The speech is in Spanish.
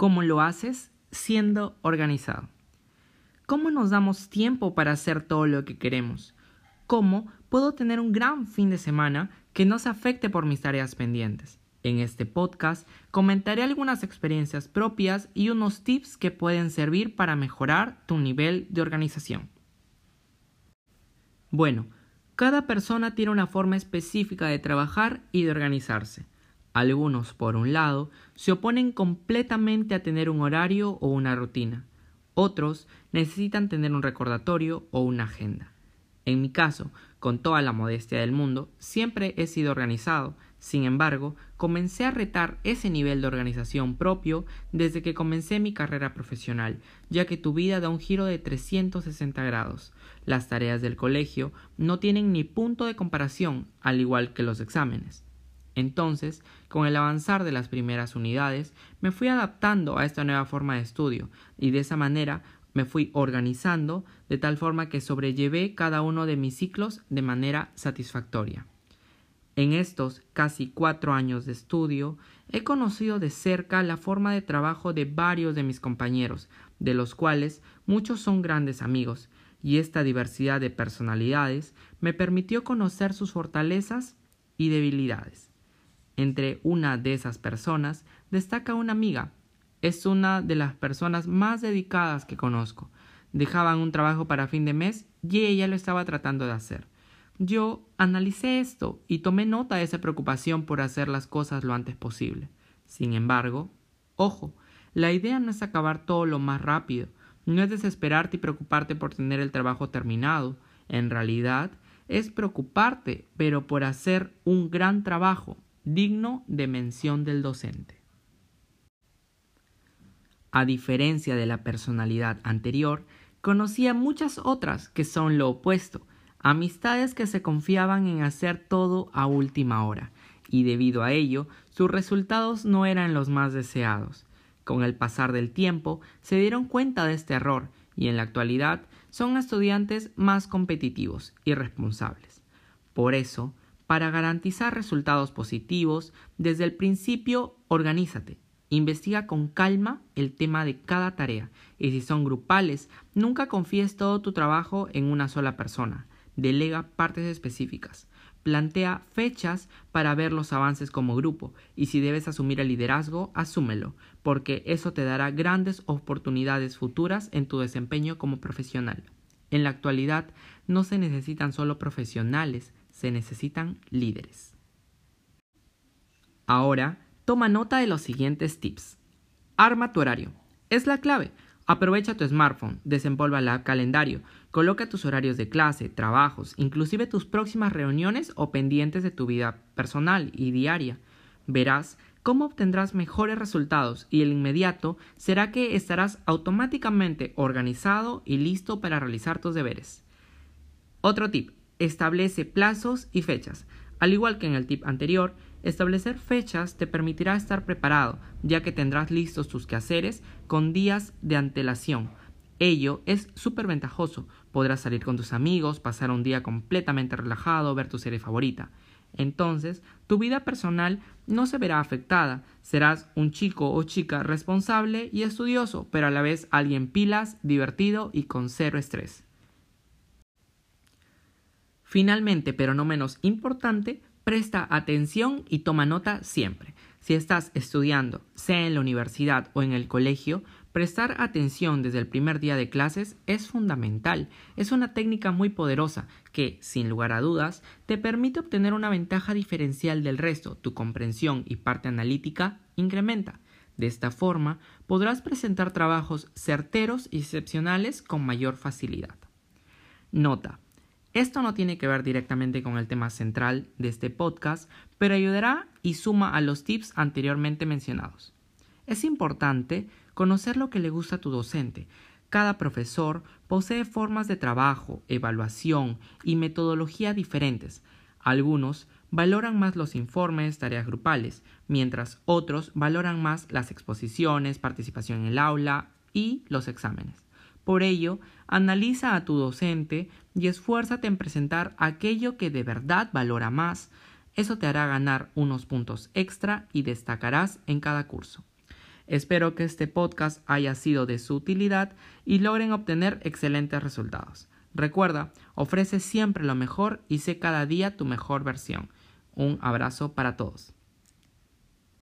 ¿Cómo lo haces? Siendo organizado. ¿Cómo nos damos tiempo para hacer todo lo que queremos? ¿Cómo puedo tener un gran fin de semana que no se afecte por mis tareas pendientes? En este podcast comentaré algunas experiencias propias y unos tips que pueden servir para mejorar tu nivel de organización. Bueno, cada persona tiene una forma específica de trabajar y de organizarse. Algunos, por un lado, se oponen completamente a tener un horario o una rutina. Otros necesitan tener un recordatorio o una agenda. En mi caso, con toda la modestia del mundo, siempre he sido organizado. Sin embargo, comencé a retar ese nivel de organización propio desde que comencé mi carrera profesional, ya que tu vida da un giro de 360 grados. Las tareas del colegio no tienen ni punto de comparación, al igual que los exámenes. Entonces, con el avanzar de las primeras unidades, me fui adaptando a esta nueva forma de estudio y de esa manera me fui organizando de tal forma que sobrellevé cada uno de mis ciclos de manera satisfactoria. En estos casi cuatro años de estudio, he conocido de cerca la forma de trabajo de varios de mis compañeros, de los cuales muchos son grandes amigos, y esta diversidad de personalidades me permitió conocer sus fortalezas y debilidades. Entre una de esas personas destaca una amiga. Es una de las personas más dedicadas que conozco. Dejaban un trabajo para fin de mes y ella lo estaba tratando de hacer. Yo analicé esto y tomé nota de esa preocupación por hacer las cosas lo antes posible. Sin embargo, ojo, la idea no es acabar todo lo más rápido, no es desesperarte y preocuparte por tener el trabajo terminado. En realidad, es preocuparte, pero por hacer un gran trabajo, digno de mención del docente. A diferencia de la personalidad anterior, conocía muchas otras que son lo opuesto, amistades que se confiaban en hacer todo a última hora, y debido a ello sus resultados no eran los más deseados. Con el pasar del tiempo se dieron cuenta de este error y en la actualidad son estudiantes más competitivos y responsables. Por eso, para garantizar resultados positivos, desde el principio organízate, investiga con calma el tema de cada tarea y si son grupales, nunca confíes todo tu trabajo en una sola persona, delega partes específicas. Plantea fechas para ver los avances como grupo y si debes asumir el liderazgo, asúmelo, porque eso te dará grandes oportunidades futuras en tu desempeño como profesional. En la actualidad no se necesitan solo profesionales, se necesitan líderes. Ahora, toma nota de los siguientes tips. Arma tu horario. Es la clave. Aprovecha tu smartphone, desempolva la calendario, coloca tus horarios de clase, trabajos, inclusive tus próximas reuniones o pendientes de tu vida personal y diaria. Verás cómo obtendrás mejores resultados y el inmediato será que estarás automáticamente organizado y listo para realizar tus deberes. Otro tip, establece plazos y fechas. Al igual que en el tip anterior, establecer fechas te permitirá estar preparado, ya que tendrás listos tus quehaceres con días de antelación. Ello es súper ventajoso. Podrás salir con tus amigos, pasar un día completamente relajado, ver tu serie favorita. Entonces, tu vida personal no se verá afectada. Serás un chico o chica responsable y estudioso, pero a la vez alguien pilas, divertido y con cero estrés. Finalmente, pero no menos importante, presta atención y toma nota siempre. Si estás estudiando, sea en la universidad o en el colegio, prestar atención desde el primer día de clases es fundamental. Es una técnica muy poderosa que, sin lugar a dudas, te permite obtener una ventaja diferencial del resto. Tu comprensión y parte analítica incrementa. De esta forma, podrás presentar trabajos certeros y excepcionales con mayor facilidad. Nota. Esto no tiene que ver directamente con el tema central de este podcast, pero ayudará y suma a los tips anteriormente mencionados. Es importante conocer lo que le gusta a tu docente. Cada profesor posee formas de trabajo, evaluación y metodología diferentes. Algunos valoran más los informes, tareas grupales, mientras otros valoran más las exposiciones, participación en el aula y los exámenes. Por ello, analiza a tu docente y esfuérzate en presentar aquello que de verdad valora más. Eso te hará ganar unos puntos extra y destacarás en cada curso. Espero que este podcast haya sido de su utilidad y logren obtener excelentes resultados. Recuerda, ofrece siempre lo mejor y sé cada día tu mejor versión. Un abrazo para todos.